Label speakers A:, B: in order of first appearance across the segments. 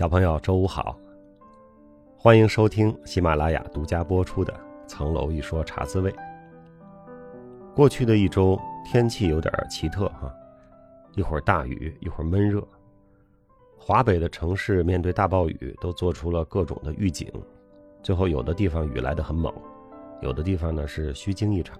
A: 小朋友，周五好！欢迎收听喜马拉雅独家播出的《层楼一说茶滋味》。过去的一周天气有点奇特哈，一会儿大雨，一会儿闷热。华北的城市面对大暴雨都做出了各种的预警，最后有的地方雨来得很猛，有的地方呢是虚惊一场。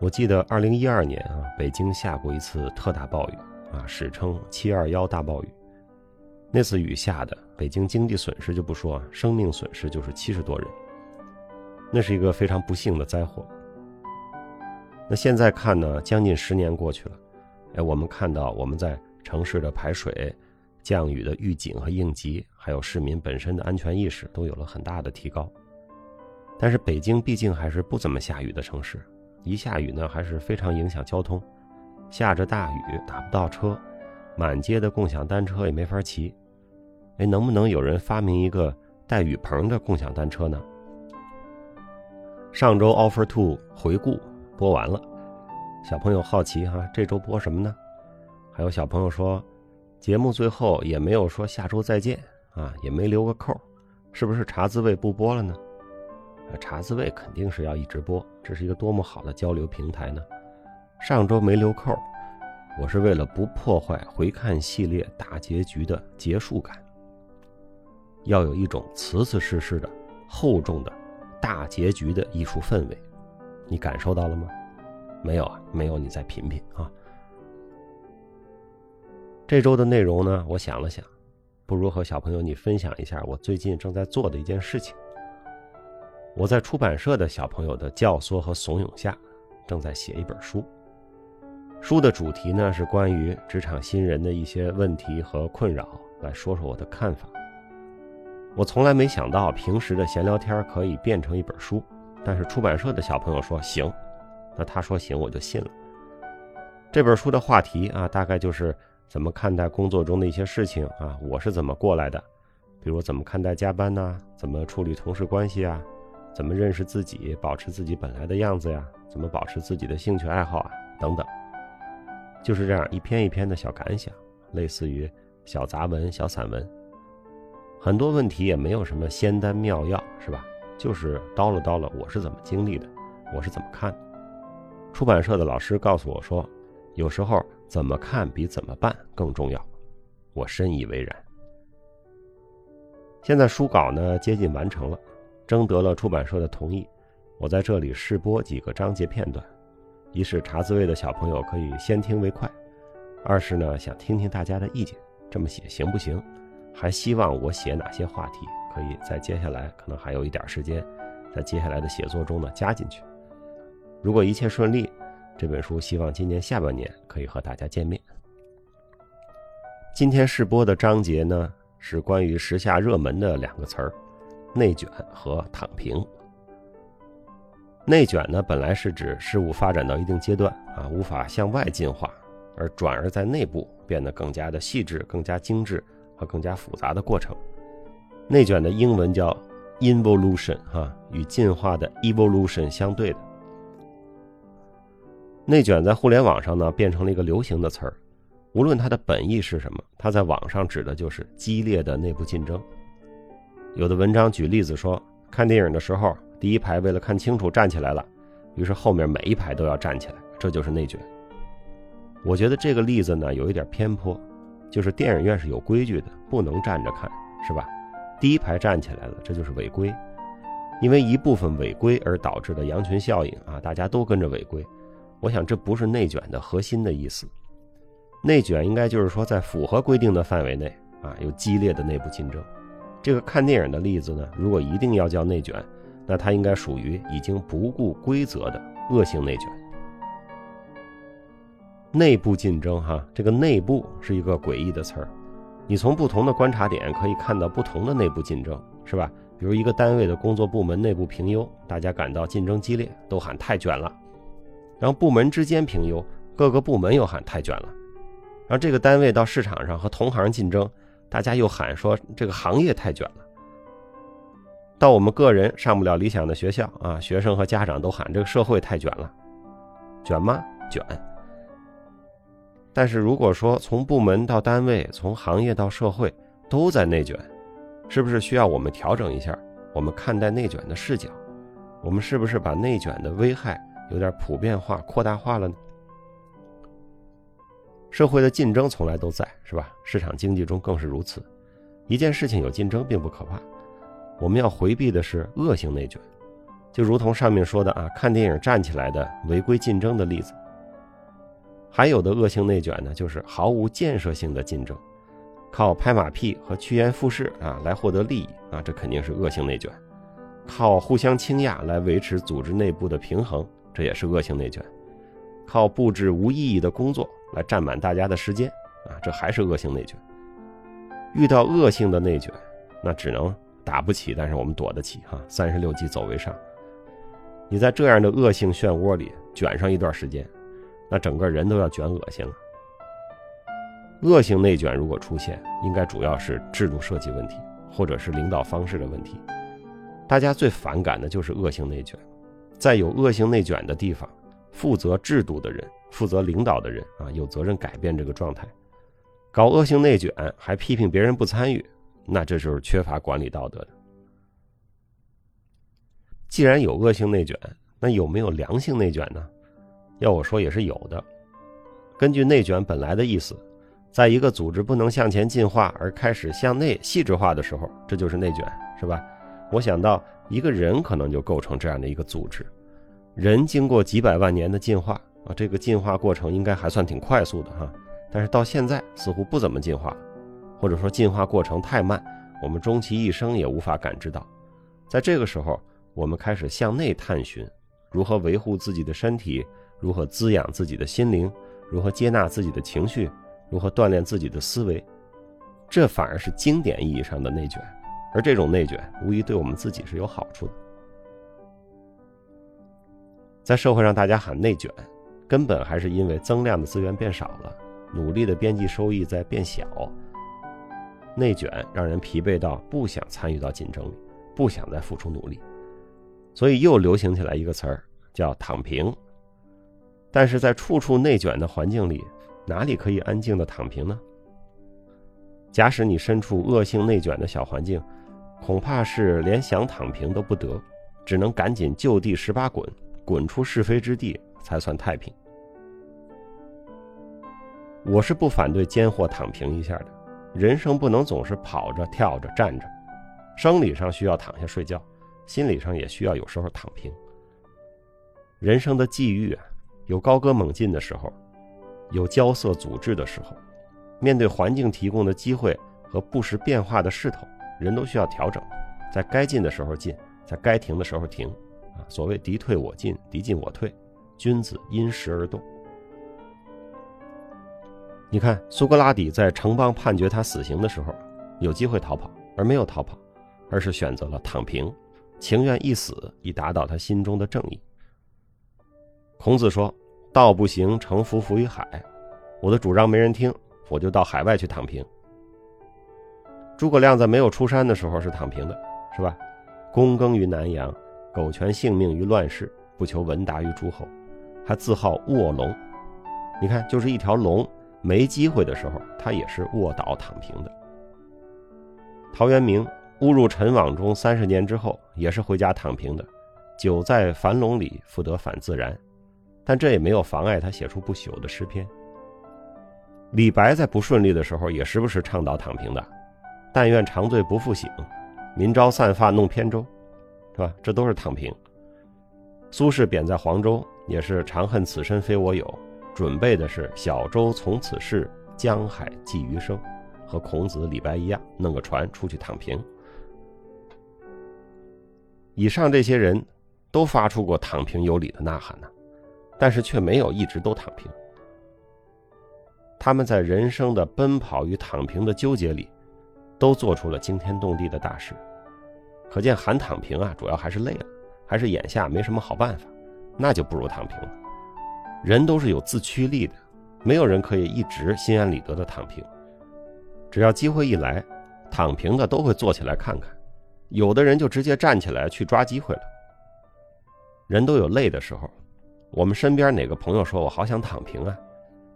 A: 我记得二零一二年啊，北京下过一次特大暴雨啊，史称“七二幺大暴雨”。那次雨下的，北京经济损失就不说，生命损失就是七十多人。那是一个非常不幸的灾祸。那现在看呢，将近十年过去了，哎，我们看到我们在城市的排水、降雨的预警和应急，还有市民本身的安全意识都有了很大的提高。但是北京毕竟还是不怎么下雨的城市，一下雨呢还是非常影响交通，下着大雨打不到车，满街的共享单车也没法骑。哎，能不能有人发明一个带雨棚的共享单车呢？上周 Offer Two 回顾播完了，小朋友好奇哈，这周播什么呢？还有小朋友说，节目最后也没有说下周再见啊，也没留个扣，是不是茶滋味不播了呢？茶滋味肯定是要一直播，这是一个多么好的交流平台呢？上周没留扣，我是为了不破坏回看系列大结局的结束感。要有一种瓷瓷实实的、厚重的大结局的艺术氛围，你感受到了吗？没有啊，没有，你再品品啊。这周的内容呢，我想了想，不如和小朋友你分享一下我最近正在做的一件事情。我在出版社的小朋友的教唆和怂恿下，正在写一本书。书的主题呢是关于职场新人的一些问题和困扰，来说说我的看法。我从来没想到平时的闲聊天可以变成一本书，但是出版社的小朋友说行，那他说行我就信了。这本书的话题啊，大概就是怎么看待工作中的一些事情啊，我是怎么过来的，比如怎么看待加班呐，怎么处理同事关系啊，怎么认识自己，保持自己本来的样子呀，怎么保持自己的兴趣爱好啊，等等，就是这样一篇一篇的小感想，类似于小杂文、小散文。很多问题也没有什么仙丹妙药，是吧？就是叨了叨了，我是怎么经历的，我是怎么看的。出版社的老师告诉我说，有时候怎么看比怎么办更重要，我深以为然。现在书稿呢接近完成了，征得了出版社的同意，我在这里试播几个章节片段，一是查字位的小朋友可以先听为快，二是呢想听听大家的意见，这么写行不行？还希望我写哪些话题，可以在接下来可能还有一点时间，在接下来的写作中呢加进去。如果一切顺利，这本书希望今年下半年可以和大家见面。今天试播的章节呢是关于时下热门的两个词儿：内卷和躺平。内卷呢本来是指事物发展到一定阶段啊，无法向外进化，而转而在内部变得更加的细致、更加精致。更加复杂的过程，内卷的英文叫 involution，哈，与进化的 evolution 相对的。内卷在互联网上呢变成了一个流行的词儿，无论它的本意是什么，它在网上指的就是激烈的内部竞争。有的文章举例子说，看电影的时候，第一排为了看清楚站起来了，于是后面每一排都要站起来，这就是内卷。我觉得这个例子呢有一点偏颇。就是电影院是有规矩的，不能站着看，是吧？第一排站起来了，这就是违规。因为一部分违规而导致的羊群效应啊，大家都跟着违规。我想这不是内卷的核心的意思。内卷应该就是说在符合规定的范围内啊，有激烈的内部竞争。这个看电影的例子呢，如果一定要叫内卷，那它应该属于已经不顾规则的恶性内卷。内部竞争，哈，这个内部是一个诡异的词儿。你从不同的观察点可以看到不同的内部竞争，是吧？比如一个单位的工作部门内部评优，大家感到竞争激烈，都喊太卷了；然后部门之间评优，各个部门又喊太卷了；然后这个单位到市场上和同行竞争，大家又喊说这个行业太卷了。到我们个人上不了理想的学校啊，学生和家长都喊这个社会太卷了，卷吗？卷。但是如果说从部门到单位，从行业到社会，都在内卷，是不是需要我们调整一下我们看待内卷的视角？我们是不是把内卷的危害有点普遍化、扩大化了呢？社会的竞争从来都在，是吧？市场经济中更是如此。一件事情有竞争并不可怕，我们要回避的是恶性内卷，就如同上面说的啊，看电影站起来的违规竞争的例子。还有的恶性内卷呢，就是毫无建设性的竞争，靠拍马屁和趋炎附势啊来获得利益啊，这肯定是恶性内卷；靠互相倾轧来维持组织内部的平衡，这也是恶性内卷；靠布置无意义的工作。来占满大家的时间啊，这还是恶性内卷。遇到恶性的内卷，那只能打不起，但是我们躲得起哈。三十六计，走为上。你在这样的恶性漩涡里卷上一段时间，那整个人都要卷恶心了。恶性内卷如果出现，应该主要是制度设计问题，或者是领导方式的问题。大家最反感的就是恶性内卷，在有恶性内卷的地方，负责制度的人。负责领导的人啊，有责任改变这个状态。搞恶性内卷还批评别人不参与，那这就是缺乏管理道德的。既然有恶性内卷，那有没有良性内卷呢？要我说也是有的。根据内卷本来的意思，在一个组织不能向前进化而开始向内细致化的时候，这就是内卷，是吧？我想到一个人可能就构成这样的一个组织，人经过几百万年的进化。啊，这个进化过程应该还算挺快速的哈，但是到现在似乎不怎么进化，或者说进化过程太慢，我们终其一生也无法感知到。在这个时候，我们开始向内探寻，如何维护自己的身体，如何滋养自己的心灵，如何接纳自己的情绪，如何锻炼自己的思维，这反而是经典意义上的内卷，而这种内卷无疑对我们自己是有好处的。在社会上，大家喊内卷。根本还是因为增量的资源变少了，努力的边际收益在变小。内卷让人疲惫到不想参与到竞争里，不想再付出努力，所以又流行起来一个词儿叫“躺平”。但是在处处内卷的环境里，哪里可以安静的躺平呢？假使你身处恶性内卷的小环境，恐怕是连想躺平都不得，只能赶紧就地十八滚，滚出是非之地，才算太平。我是不反对间或躺平一下的，人生不能总是跑着、跳着、站着，生理上需要躺下睡觉，心理上也需要有时候躺平。人生的际遇啊，有高歌猛进的时候，有骄色阻滞的时候，面对环境提供的机会和不时变化的势头，人都需要调整，在该进的时候进，在该停的时候停。啊，所谓敌退我进，敌进我退，君子因时而动。你看，苏格拉底在城邦判决他死刑的时候，有机会逃跑，而没有逃跑，而是选择了躺平，情愿一死以达到他心中的正义。孔子说：“道不行，乘浮浮于海。”我的主张没人听，我就到海外去躺平。诸葛亮在没有出山的时候是躺平的，是吧？躬耕于南阳，苟全性命于乱世，不求闻达于诸侯，还自号卧龙。你看，就是一条龙。没机会的时候，他也是卧倒躺平的。陶渊明误入尘网中三十年之后，也是回家躺平的。久在樊笼里，复得返自然。但这也没有妨碍他写出不朽的诗篇。李白在不顺利的时候，也时不时倡导躺平的。但愿长醉不复醒，明朝散发弄扁舟，是吧？这都是躺平。苏轼贬在黄州，也是长恨此身非我有。准备的是小舟从此逝，江海寄余生，和孔子、李白一样，弄个船出去躺平。以上这些人都发出过躺平有理的呐喊呢，但是却没有一直都躺平。他们在人生的奔跑与躺平的纠结里，都做出了惊天动地的大事。可见喊躺平啊，主要还是累了，还是眼下没什么好办法，那就不如躺平了。人都是有自驱力的，没有人可以一直心安理得的躺平。只要机会一来，躺平的都会坐起来看看，有的人就直接站起来去抓机会了。人都有累的时候，我们身边哪个朋友说我好想躺平啊？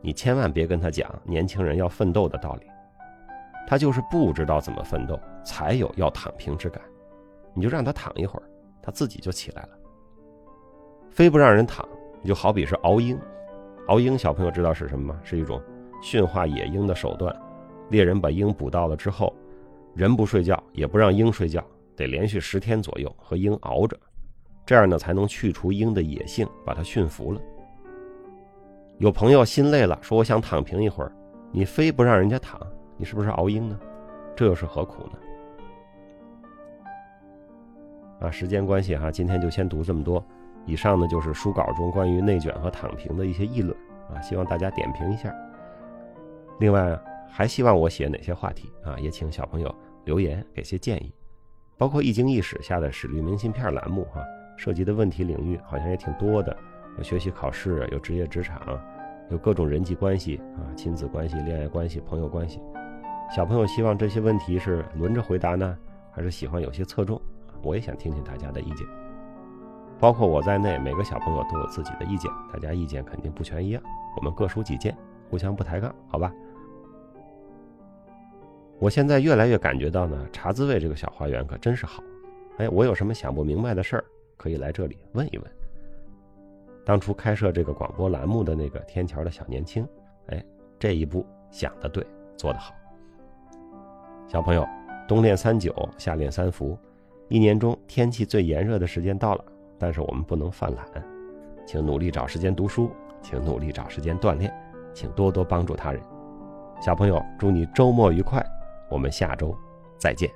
A: 你千万别跟他讲年轻人要奋斗的道理，他就是不知道怎么奋斗，才有要躺平之感。你就让他躺一会儿，他自己就起来了。非不让人躺，你就好比是熬鹰。熬鹰，小朋友知道是什么吗？是一种驯化野鹰的手段。猎人把鹰捕到了之后，人不睡觉，也不让鹰睡觉，得连续十天左右和鹰熬着，这样呢才能去除鹰的野性，把它驯服了。有朋友心累了，说我想躺平一会儿，你非不让人家躺，你是不是熬鹰呢？这又是何苦呢？啊，时间关系哈，今天就先读这么多。以上呢就是书稿中关于内卷和躺平的一些议论啊，希望大家点评一下。另外还希望我写哪些话题啊，也请小朋友留言给些建议。包括易经易史下的史律明信片栏目哈，涉及的问题领域好像也挺多的，有学习考试，有职业职场，有各种人际关系啊，亲子关系、恋爱关系、朋友关系。小朋友希望这些问题是轮着回答呢，还是喜欢有些侧重？我也想听听大家的意见。包括我在内，每个小朋友都有自己的意见，大家意见肯定不全一样，我们各抒己见，互相不抬杠，好吧？我现在越来越感觉到呢，茶滋味这个小花园可真是好。哎，我有什么想不明白的事儿，可以来这里问一问。当初开设这个广播栏目的那个天桥的小年轻，哎，这一步想得对，做得好。小朋友，冬练三九，夏练三伏，一年中天气最炎热的时间到了。但是我们不能犯懒，请努力找时间读书，请努力找时间锻炼，请多多帮助他人。小朋友，祝你周末愉快，我们下周再见。